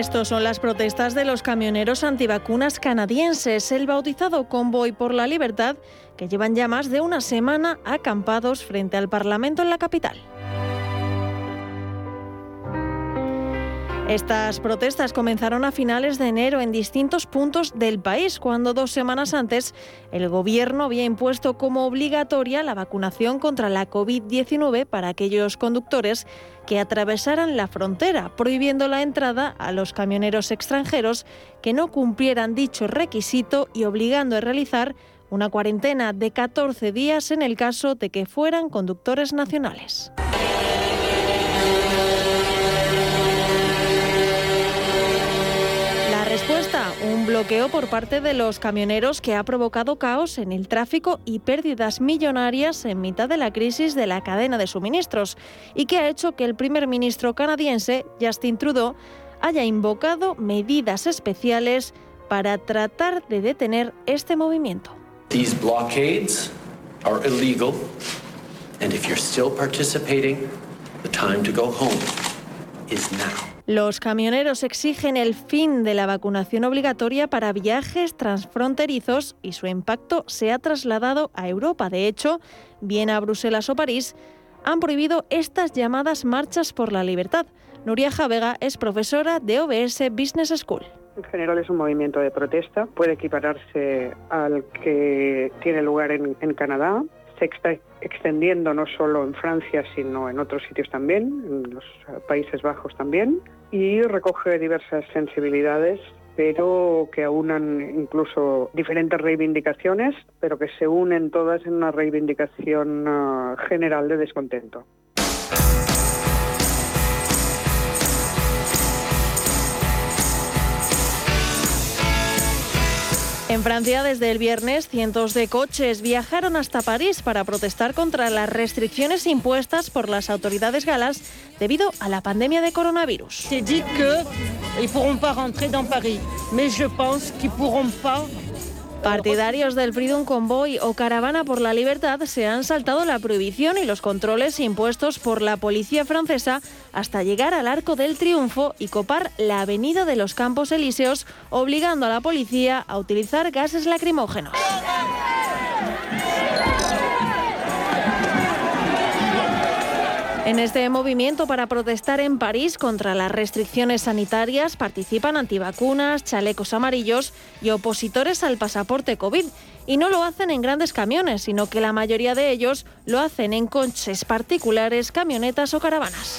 Estos son las protestas de los camioneros antivacunas canadienses, el bautizado Convoy por la Libertad, que llevan ya más de una semana acampados frente al Parlamento en la capital. Estas protestas comenzaron a finales de enero en distintos puntos del país, cuando dos semanas antes el gobierno había impuesto como obligatoria la vacunación contra la COVID-19 para aquellos conductores que atravesaran la frontera, prohibiendo la entrada a los camioneros extranjeros que no cumplieran dicho requisito y obligando a realizar una cuarentena de 14 días en el caso de que fueran conductores nacionales. Bloqueo por parte de los camioneros que ha provocado caos en el tráfico y pérdidas millonarias en mitad de la crisis de la cadena de suministros y que ha hecho que el primer ministro canadiense, Justin Trudeau, haya invocado medidas especiales para tratar de detener este movimiento. These blockades are illegal, and if you're still participating, the time to go home is now. Los camioneros exigen el fin de la vacunación obligatoria para viajes transfronterizos y su impacto se ha trasladado a Europa. De hecho, bien a Bruselas o París, han prohibido estas llamadas marchas por la libertad. Nuria Javega es profesora de OBS Business School. En general es un movimiento de protesta, puede equipararse al que tiene lugar en, Canadá. Se está extendiendo no solo en Francia, sino en otros sitios también, en los Países Bajos también, y recoge diversas sensibilidades pero que aunan incluso diferentes reivindicaciones, pero que se unen todas en una reivindicación eh, general de descontento. En Francia, desde el viernes, cientos de coches viajaron hasta París para protestar contra las restricciones impuestas por las autoridades galas debido a la pandemia de coronavirus. C'est dit que ils pourront pas rentrer dans Paris, mais je pense qu'ils Partidarios del Freedom Convoy o Caravana por la Libertad se han saltado la prohibición y los controles impuestos por la policía francesa hasta llegar al Arco del Triunfo y copar la Avenida de los Campos Elíseos, obligando a la policía a utilizar gases lacrimógenos. En este movimiento para protestar en París contra las restricciones sanitarias participan antivacunas, chalecos amarillos y opositores al pasaporte COVID. Y no lo hacen en grandes camiones, sino que la mayoría de ellos lo hacen en coches particulares, camionetas o caravanas.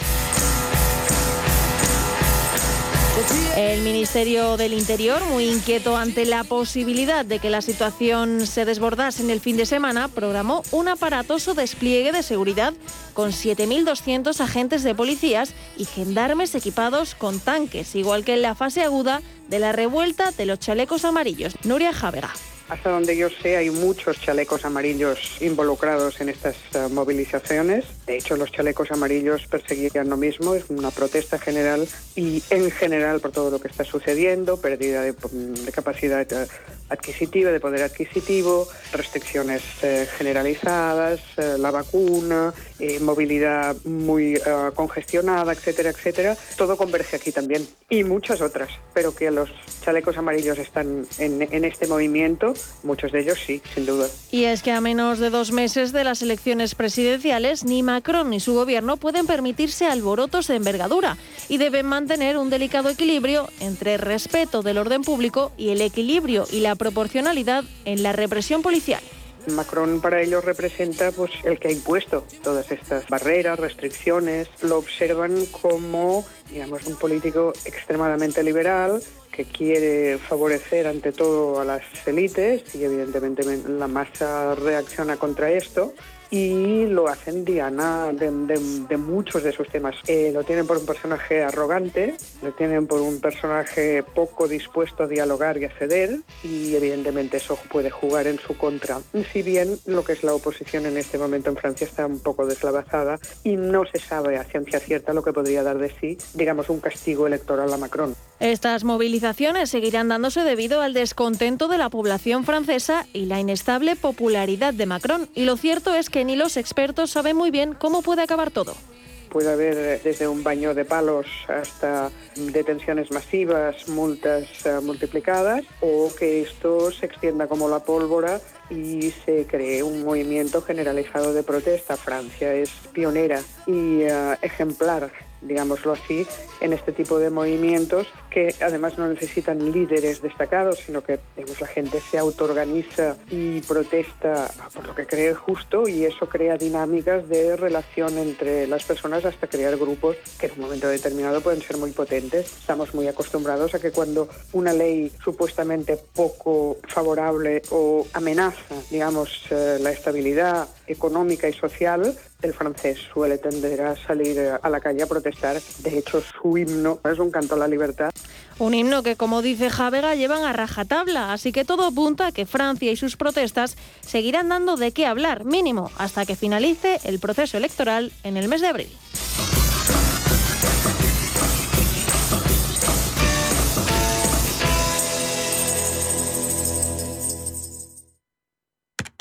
El Ministerio del Interior, muy inquieto ante la posibilidad de que la situación se desbordase en el fin de semana, programó un aparatoso despliegue de seguridad con 7.200 agentes de policías y gendarmes equipados con tanques, igual que en la fase aguda de la revuelta de los chalecos amarillos. Nuria Javega. Hasta donde yo sé, hay muchos chalecos amarillos involucrados en estas uh, movilizaciones. De hecho, los chalecos amarillos perseguían lo mismo, es una protesta general y en general por todo lo que está sucediendo, pérdida de, de capacidad uh, adquisitiva, de poder adquisitivo, restricciones uh, generalizadas, la vacuna, eh, movilidad muy congestionada, etcétera, etcétera. Todo converge aquí también y muchas otras, pero que los chalecos amarillos están en este movimiento Muchos de ellos sí, sin duda. Y es que a menos de dos meses de las elecciones presidenciales, ni Macron ni su gobierno pueden permitirse alborotos de envergadura y deben mantener un delicado equilibrio entre el respeto del orden público y el equilibrio y la proporcionalidad en la represión policial. Macron para ellos representa pues el que ha impuesto todas estas barreras, restricciones, lo observan como digamos un político extremadamente liberal que quiere favorecer ante todo a las élites y evidentemente la masa reacciona contra esto y lo hacen diana de, de, de muchos de sus temas. Eh, lo tienen por un personaje arrogante, lo tienen por un personaje poco dispuesto a dialogar y a ceder y evidentemente eso puede jugar en su contra. Si bien lo que es la oposición en este momento en Francia está un poco deslavazada y no se sabe a ciencia cierta lo que podría dar de sí, digamos, un castigo electoral a Macron. Estas movilizaciones seguirán dándose debido al descontento de la población francesa y la inestable popularidad de Macron. Y lo cierto es que ni los expertos saben muy bien cómo puede acabar todo. Puede haber desde un baño de palos hasta detenciones masivas, multas uh, multiplicadas o que esto se extienda como la pólvora y se cree un movimiento generalizado de protesta. Francia es pionera y uh, ejemplar digámoslo así, en este tipo de movimientos que además no necesitan líderes destacados, sino que la gente se autoorganiza y protesta por lo que cree justo y eso crea dinámicas de relación entre las personas hasta crear grupos que en un momento determinado pueden ser muy potentes. Estamos muy acostumbrados a que cuando una ley supuestamente poco favorable o amenaza, digamos, eh, la estabilidad económica y social, el francés suele tender a salir a la calle a protestar. De hecho, su himno es un canto a la libertad. Un himno que, como dice Javega, llevan a rajatabla, así que todo apunta a que Francia y sus protestas seguirán dando de qué hablar, mínimo, hasta que finalice el proceso electoral en el mes de abril.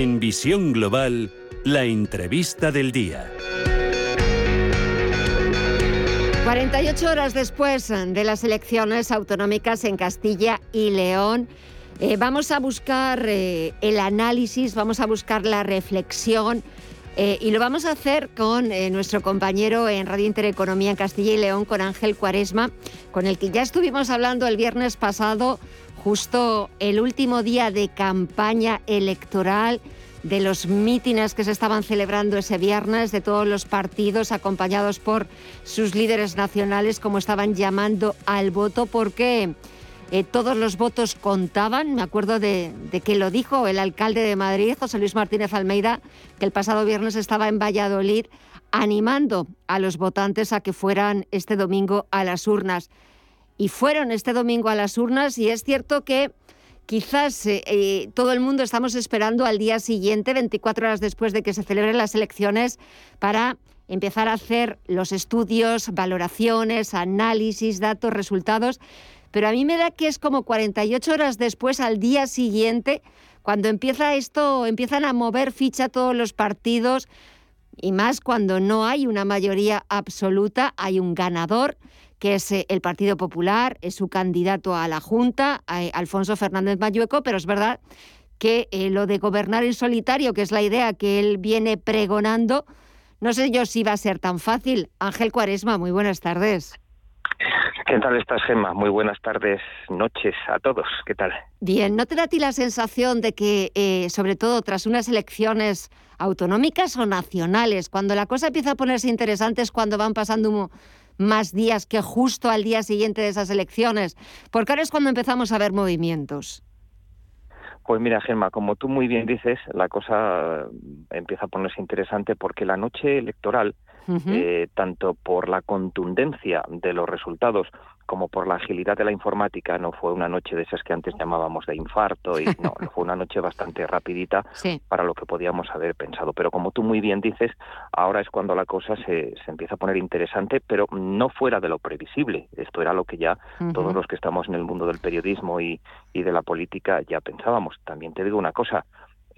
En Visión Global, la entrevista del día. 48 horas después de las elecciones autonómicas en Castilla y León, eh, vamos a buscar eh, el análisis, vamos a buscar la reflexión eh, y lo vamos a hacer con nuestro compañero en Radio Intereconomía en Castilla y León, con Ángel Cuaresma, con el que ya estuvimos hablando el viernes pasado, justo el último día de campaña electoral de los mítines que se estaban celebrando ese viernes, de todos los partidos acompañados por sus líderes nacionales, como estaban llamando al voto, porque eh, todos los votos contaban. Me acuerdo de, de, que lo dijo el alcalde de Madrid, José Luis Martínez Almeida, que el pasado viernes estaba en Valladolid animando a los votantes a que fueran este domingo a las urnas. Y fueron este domingo a las urnas y es cierto que quizás eh, eh, todo el mundo estamos esperando al día siguiente, 24 horas después de que se celebren las elecciones, para empezar a hacer los estudios, valoraciones, análisis, datos, resultados. Pero a mí me da que es como 48 horas después, al día siguiente, cuando empieza esto, empiezan a mover ficha todos los partidos, y más cuando no hay una mayoría absoluta, hay un ganador que es eh, el Partido Popular, es su candidato a la Junta, eh, Alfonso Fernández Mayueco, pero es verdad que eh, lo de gobernar en solitario, que es la idea que él viene pregonando, no sé yo si va a ser tan fácil. Ángel Cuaresma, muy buenas tardes. ¿Qué tal estás, Gemma? Muy buenas tardes, noches a todos. ¿Qué tal? Bien, ¿no te da a ti la sensación de que, sobre todo tras unas elecciones autonómicas o nacionales, cuando la cosa empieza a ponerse interesante es cuando van pasando más días que justo al día siguiente de esas elecciones, porque ahora es cuando empezamos a ver movimientos. Pues mira, Gemma, como tú muy bien dices, la cosa empieza a ponerse interesante porque la noche electoral, eh, tanto por la contundencia de los resultados como por la agilidad de la informática, no fue una noche de esas que antes llamábamos de infarto, y <laughs> no, fue una noche bastante rapidita para lo que podíamos haber pensado. Pero como tú muy bien dices, ahora es cuando la cosa se, se empieza a poner interesante, pero no fuera de lo previsible. Esto era lo que ya todos los que estamos en el mundo del periodismo y, y de la política ya pensábamos. También te digo una cosa,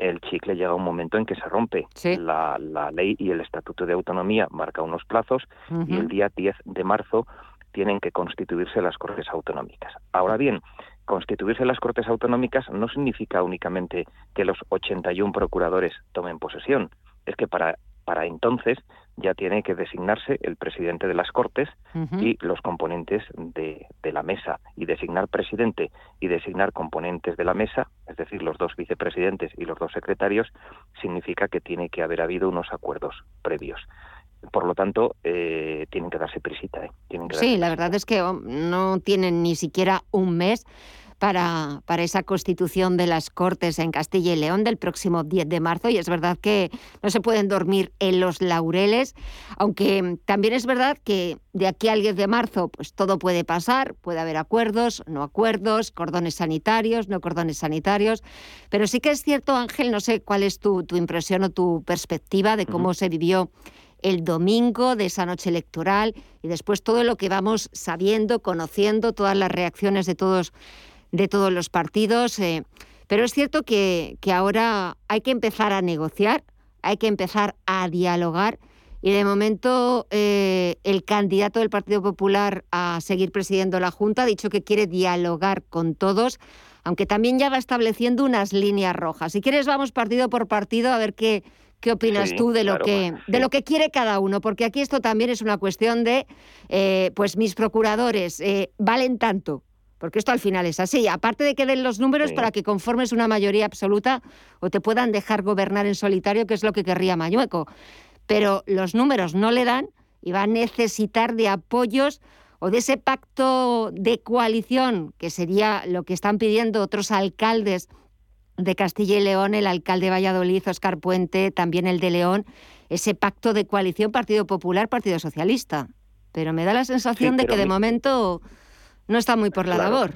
el chicle llega a un momento en que se rompe. La, la, ley y el Estatuto de Autonomía marca unos plazos y el día 10 de marzo tienen que constituirse las Cortes Autonómicas. Ahora bien, constituirse las Cortes Autonómicas no significa únicamente que los 81 procuradores tomen posesión, es que para, para entonces ya tiene que designarse el presidente de las Cortes y los componentes de, de, la mesa. Y designar presidente y designar componentes de la mesa, es decir, los dos vicepresidentes y los dos secretarios, significa que tiene que haber habido unos acuerdos previos. Por lo tanto, eh, tienen que darse prisita. ¿eh? sí, la verdad es que oh, no tienen ni siquiera un mes para, para, esa constitución de las Cortes en Castilla y León del próximo 10 de marzo y es verdad que no se pueden dormir en los laureles, aunque también es verdad que de aquí al 10 de marzo pues todo puede pasar, puede haber acuerdos, no acuerdos, cordones sanitarios, no cordones sanitarios, pero sí que es cierto Ángel, no sé cuál es tu, tu impresión o tu perspectiva de cómo se vivió el domingo de esa noche electoral y después todo lo que vamos sabiendo, conociendo, todas las reacciones de todos, de todos los partidos. Eh, pero es cierto que, que ahora hay que empezar a negociar, hay que empezar a dialogar y de momento eh, el candidato del Partido Popular a seguir presidiendo la Junta ha dicho que quiere dialogar con todos, aunque también ya va estableciendo unas líneas rojas. Si quieres vamos partido por partido a ver qué, ¿Qué opinas tú de lo, que, de lo que quiere cada uno? Porque aquí esto también es una cuestión de, eh, pues mis procuradores eh, valen tanto, porque esto al final es así. Aparte de que den los números para que conformes una mayoría absoluta o te puedan dejar gobernar en solitario, que es lo que querría Mañueco. Pero los números no le dan y va a necesitar de apoyos o de ese pacto de coalición, que sería lo que están pidiendo otros alcaldes de Castilla y León, el alcalde de Valladolid, Oscar Puente, también el de León, ese pacto de coalición Partido Popular, Partido Socialista. Pero me da la sensación de que de momento no está muy por la labor.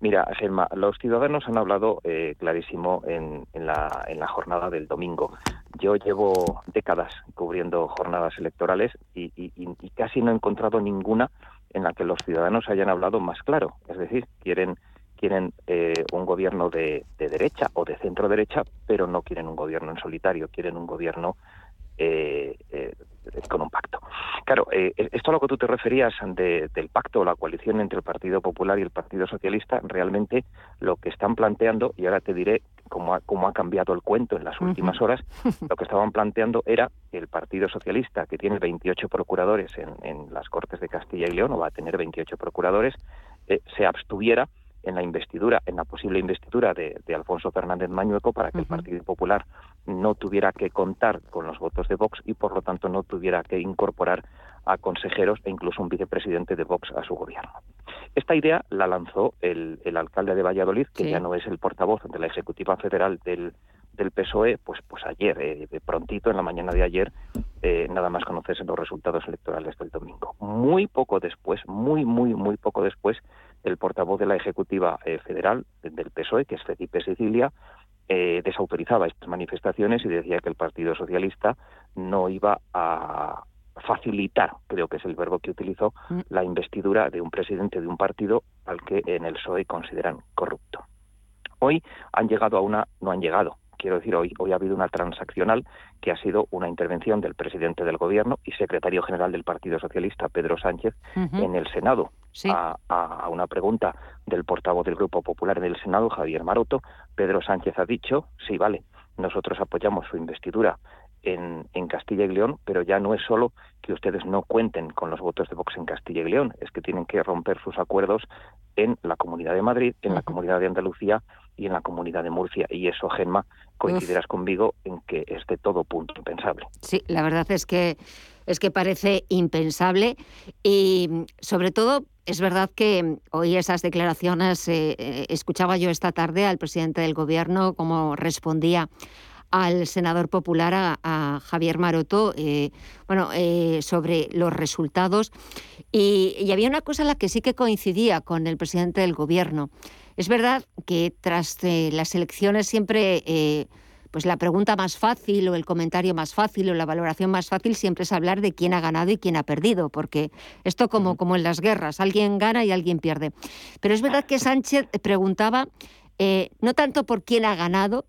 Mira, Germa, los ciudadanos han hablado eh, clarísimo en, la, en la jornada del domingo. Yo llevo décadas cubriendo jornadas electorales y, y casi no he encontrado ninguna en la que los ciudadanos hayan hablado más claro. Es decir, quieren quieren eh, un gobierno de, derecha o de centro derecha, pero no quieren un gobierno en solitario, quieren un gobierno eh, eh, con un pacto. Claro, esto a lo que tú te referías del pacto o la coalición entre el Partido Popular y el Partido Socialista, realmente lo que están planteando, y ahora te diré cómo ha, cómo ha cambiado el cuento en las últimas horas, <laughs> lo que estaban planteando era que el Partido Socialista, que tiene 28 procuradores en, en las Cortes de Castilla y León, o va a tener 28 procuradores, se abstuviera en la investidura, en la posible investidura de, Alfonso Fernández Mañueco para que el Partido Popular no tuviera que contar con los votos de Vox y por lo tanto no tuviera que incorporar a consejeros e incluso un vicepresidente de Vox a su gobierno. Esta idea la lanzó el, alcalde de Valladolid, que ya no es el portavoz de la Ejecutiva Federal del, del PSOE, pues, pues ayer, eh, prontito, en la mañana de ayer, eh, nada más conocerse los resultados electorales del domingo. Muy poco después, muy, muy, muy poco después, el portavoz de la Ejecutiva eh, Federal del PSOE, que es Felipe Sicilia, desautorizaba estas manifestaciones y decía que el Partido Socialista no iba a facilitar, creo que es el verbo que utilizó, mm. la investidura de un presidente de un partido al que en el PSOE consideran corrupto. Hoy han llegado a una, no han llegado, quiero decir, hoy, hoy ha habido una transaccional que ha sido una intervención del presidente del Gobierno y secretario general del Partido Socialista, Pedro Sánchez, en el Senado. A, una pregunta del portavoz del Grupo Popular en el Senado, Javier Maroto, Pedro Sánchez ha dicho, sí, vale, nosotros apoyamos su investidura en, en, Castilla y León, pero ya no es solo que ustedes no cuenten con los votos de Vox en Castilla y León, es que tienen que romper sus acuerdos en la Comunidad de Madrid, en la Comunidad de Andalucía y en la Comunidad de Murcia. Y eso, Gemma, coincidirás conmigo en que es de todo punto impensable. Sí, la verdad es que es que parece impensable y sobre todo es verdad que hoy esas declaraciones eh, eh, escuchaba yo esta tarde al presidente del gobierno cómo respondía al senador popular, a, Javier Maroto, eh, bueno, eh, sobre los resultados. Y, había una cosa en la que sí que coincidía con el presidente del gobierno. Es verdad que tras eh, las elecciones siempre pues la pregunta más fácil o el comentario más fácil o la valoración más fácil siempre es hablar de quién ha ganado y quién ha perdido, porque esto como, como en las guerras, alguien gana y alguien pierde. Pero es verdad que Sánchez preguntaba no tanto por quién ha ganado,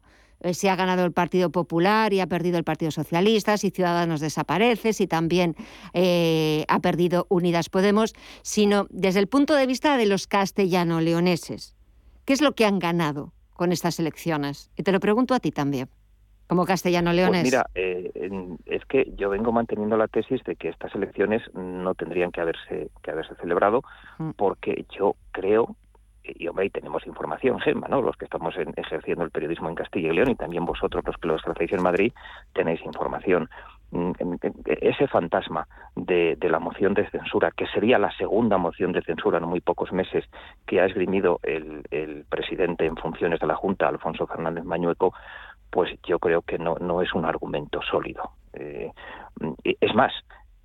si ha ganado el Partido Popular y ha perdido el Partido Socialista, si Ciudadanos desaparece, si también eh, ha perdido Unidas Podemos, sino desde el punto de vista de los castellano-leoneses. ¿Qué es lo que han ganado con estas elecciones? Y te lo pregunto a ti también como castellano leones. Pues mira, eh, es que yo vengo manteniendo la tesis de que estas elecciones no tendrían que haberse que haberse celebrado mm. porque yo creo y hombre, tenemos información, Gemma, ¿no? Los que estamos ejerciendo el periodismo en Castilla y León y también vosotros los que lo hacéis en Madrid tenéis información. Mm, ese fantasma de, la moción de censura, que sería la segunda moción de censura en muy pocos meses que ha esgrimido el, presidente en funciones de la Junta, Alfonso Fernández Mañueco, pues yo creo que no, no es un argumento sólido. Eh, es más,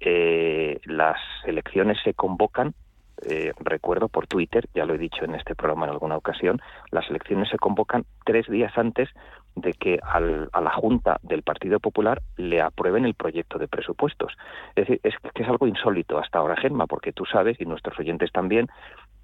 eh, las elecciones se convocan eh, recuerdo por Twitter, ya lo he dicho en este programa en alguna ocasión, las elecciones se convocan tres días antes de que a la Junta del Partido Popular le aprueben el proyecto de presupuestos. Es decir, es que es algo insólito hasta ahora, Gemma, porque tú sabes, y nuestros oyentes también,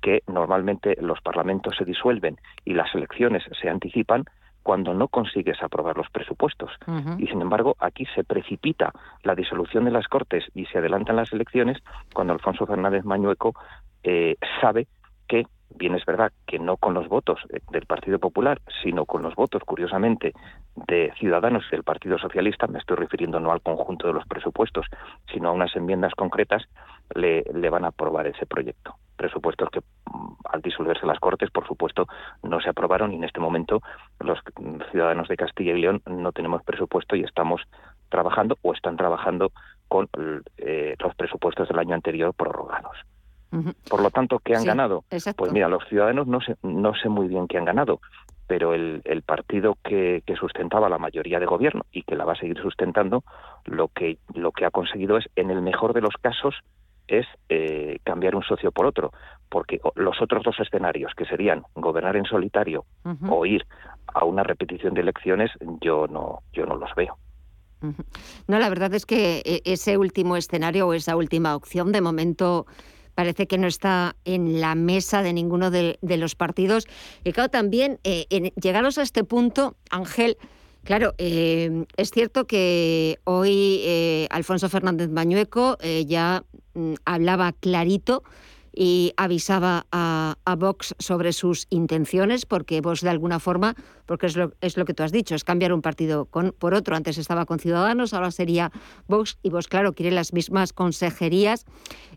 que normalmente los parlamentos se disuelven y las elecciones se anticipan cuando no consigues aprobar los presupuestos. Y sin embargo, aquí se precipita la disolución de las Cortes y se adelantan las elecciones cuando Alfonso Fernández Mañueco eh, sabe que, bien es verdad que no con los votos del Partido Popular, sino con los votos, curiosamente, de ciudadanos del Partido Socialista, me estoy refiriendo no al conjunto de los presupuestos, sino a unas enmiendas concretas, le, le van a aprobar ese proyecto. Presupuestos que, mm, al disolverse las Cortes, por supuesto, no se aprobaron y en este momento los ciudadanos de Castilla y León no tenemos presupuesto y estamos trabajando o están trabajando con eh, los presupuestos del año anterior prorrogados. Por lo tanto, ¿qué han ganado? Pues mira, los ciudadanos no sé, no sé muy bien qué han ganado, pero el, el partido que, que, sustentaba la mayoría de gobierno y que la va a seguir sustentando, lo que, lo que ha conseguido es, en el mejor de los casos, es eh, cambiar un socio por otro, porque los otros dos escenarios, que serían gobernar en solitario o ir a una repetición de elecciones, yo no, yo no los veo. No, la verdad es que eh, ese último escenario o esa última opción, de momento parece que no está en la mesa de ninguno de, los partidos. Y claro, también, eh, llegados a este punto, Ángel, Claro, eh, es cierto que hoy eh, Alfonso Fernández Bañueco ya mm, hablaba clarito y avisaba a, Vox sobre sus intenciones, porque Vox de alguna forma, porque es lo, es lo que tú has dicho, es cambiar un partido con, por otro. Antes estaba con Ciudadanos, ahora sería Vox, y Vox, claro, quiere las mismas consejerías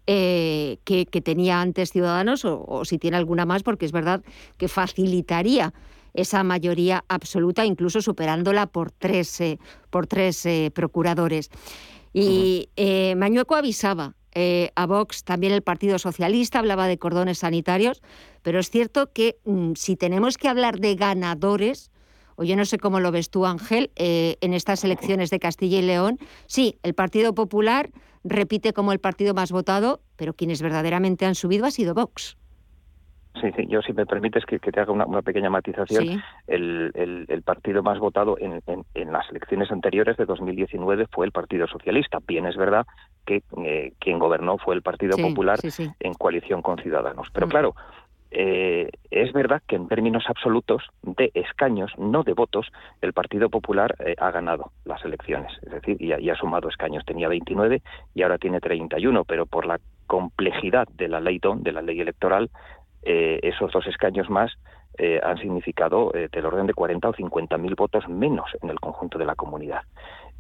eh, que, tenía antes Ciudadanos, o, si tiene alguna más, porque es verdad que facilitaría esa mayoría absoluta, incluso superándola por tres, eh, por tres eh, procuradores. Y Mañueco avisaba eh, a Vox también el Partido Socialista, hablaba de cordones sanitarios, pero es cierto que mm, si tenemos que hablar de ganadores, o yo no sé cómo lo ves tú, Ángel, eh, en estas elecciones de Castilla y León, sí, el Partido Popular repite como el partido más votado, pero quienes verdaderamente han subido ha sido Vox. Sí, sí, yo si me permites que, te haga una, pequeña matización, el, partido más votado en, las elecciones anteriores de 2019 fue el Partido Socialista. Bien es verdad que eh, quien gobernó fue el Partido Popular en coalición con Ciudadanos. Pero mm. claro, eh, es verdad que en términos absolutos de escaños, no de votos, el Partido Popular eh, ha ganado las elecciones. Es decir, y ha, sumado escaños. Tenía 29 y ahora tiene 31, pero por la complejidad de la ley de la ley electoral, eh, esos dos escaños más eh, han significado eh, del orden de 40 o 50 mil votos menos en el conjunto de la comunidad.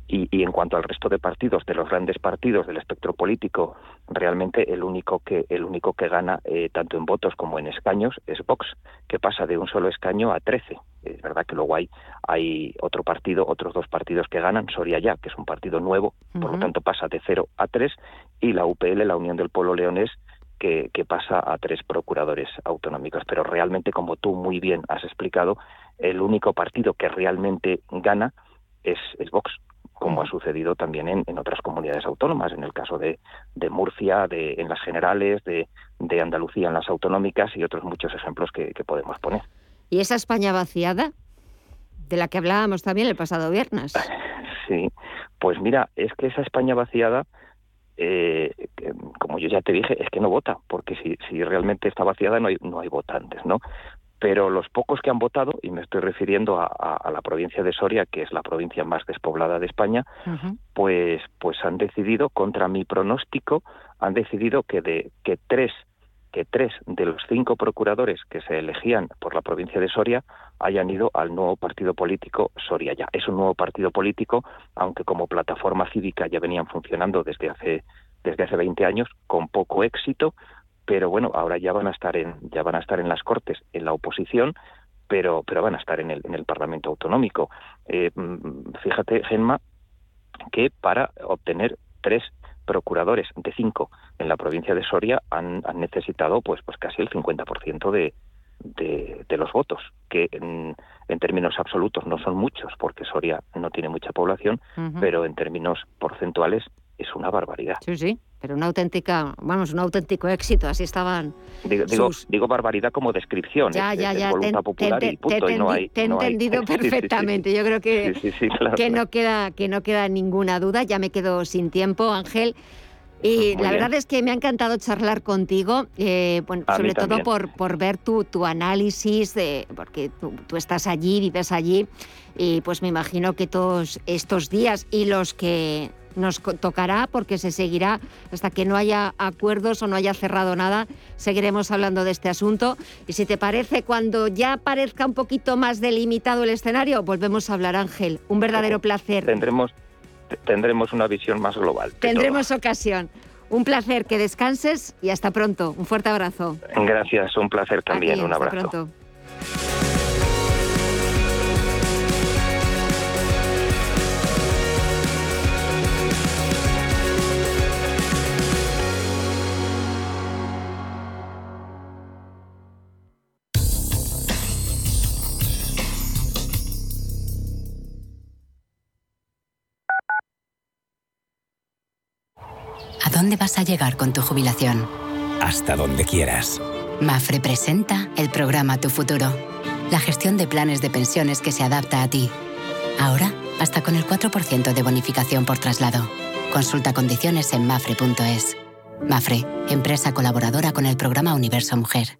Y, en cuanto al resto de partidos, de los grandes partidos del espectro político, realmente el único que el único que gana tanto en votos como en escaños es Vox, que pasa de un solo escaño a 13. Es verdad que luego hay hay otro partido, otros dos partidos que ganan, Soria ya, que es un partido nuevo, por lo tanto pasa de 0 a 3, y la UPL, la Unión del Pueblo Leonés, que, pasa a tres procuradores autonómicos. Pero realmente, como tú muy bien has explicado, el único partido que realmente gana es, Vox, como ha sucedido también en, otras comunidades autónomas, en el caso de, Murcia, de, en las generales, de, Andalucía en las autonómicas y otros muchos ejemplos que, que podemos poner. ¿Y esa España vaciada? de la que hablábamos también el pasado viernes. <laughs> Sí, pues mira, es que esa España vaciada eh, como yo ya te dije, es que no vota, porque si, si realmente está vaciada no hay, no hay votantes, ¿no? Pero los pocos que han votado, y me estoy refiriendo a, la provincia de Soria, que es la provincia más despoblada de España, pues, pues han decidido, contra mi pronóstico, han decidido que de que tres que tres de los cinco procuradores que se elegían por la provincia de Soria hayan ido al nuevo partido político Soria ya. Es un nuevo partido político, aunque como plataforma cívica ya venían funcionando desde hace desde hace 20 años con poco éxito, pero bueno, ahora ya van a estar en ya van a estar en las Cortes en la oposición, pero pero van a estar en el en el Parlamento autonómico. Eh, mm, fíjate, Genma, que para obtener tres procuradores de cinco en la provincia de Soria han, necesitado pues pues casi el 50% de, de, de los votos, que en, términos absolutos no son muchos, porque Soria no tiene mucha población, pero en términos porcentuales es una barbaridad. Sí, sí, pero una auténtica, vamos, un auténtico éxito, así estaban. Digo, digo, barbaridad como descripción, ya, ya, ya, popular y punto, te, no hay, te he entendido <laughs> perfectamente, yo creo que, que, no queda, que no queda ninguna duda, ya me quedo sin tiempo, Ángel. Y la verdad es que me ha encantado charlar contigo, eh, bueno, sobre todo por, por ver tu, tu análisis, de, porque tú, tú, estás allí, vives allí, y pues me imagino que todos estos días y los que nos tocará porque se seguirá hasta que no haya acuerdos o no haya cerrado nada. Seguiremos hablando de este asunto. Y si te parece, cuando ya parezca un poquito más delimitado el escenario, volvemos a hablar, Ángel. Un verdadero placer. Tendremos, tendremos una visión más global. Tendremos ocasión. Un placer, que descanses y hasta pronto. Un fuerte abrazo. Gracias, un placer también. un abrazo. Hasta pronto. Dónde vas a llegar con tu jubilación? Hasta donde quieras. Mafre presenta el programa Tu Futuro, la gestión de planes de pensiones que se adapta a ti. Ahora, hasta con el 4% de bonificación por traslado. Consulta condiciones en mafre.es. Mafre, empresa colaboradora con el programa Universo Mujer.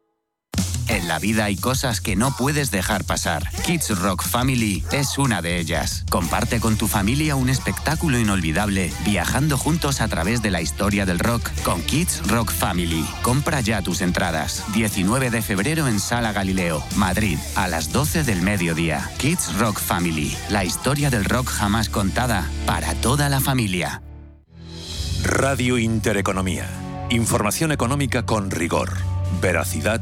En la vida hay cosas que no puedes dejar pasar. Kids Rock Family es una de ellas. Comparte con tu familia un espectáculo inolvidable, viajando juntos a través de la historia del rock con Kids Rock Family. Compra ya tus entradas. 19 de febrero en Sala Galileo, Madrid, a las 12 del mediodía. Kids Rock Family, la historia del rock jamás contada para toda la familia. Radio Intereconomía. Información económica con rigor, veracidad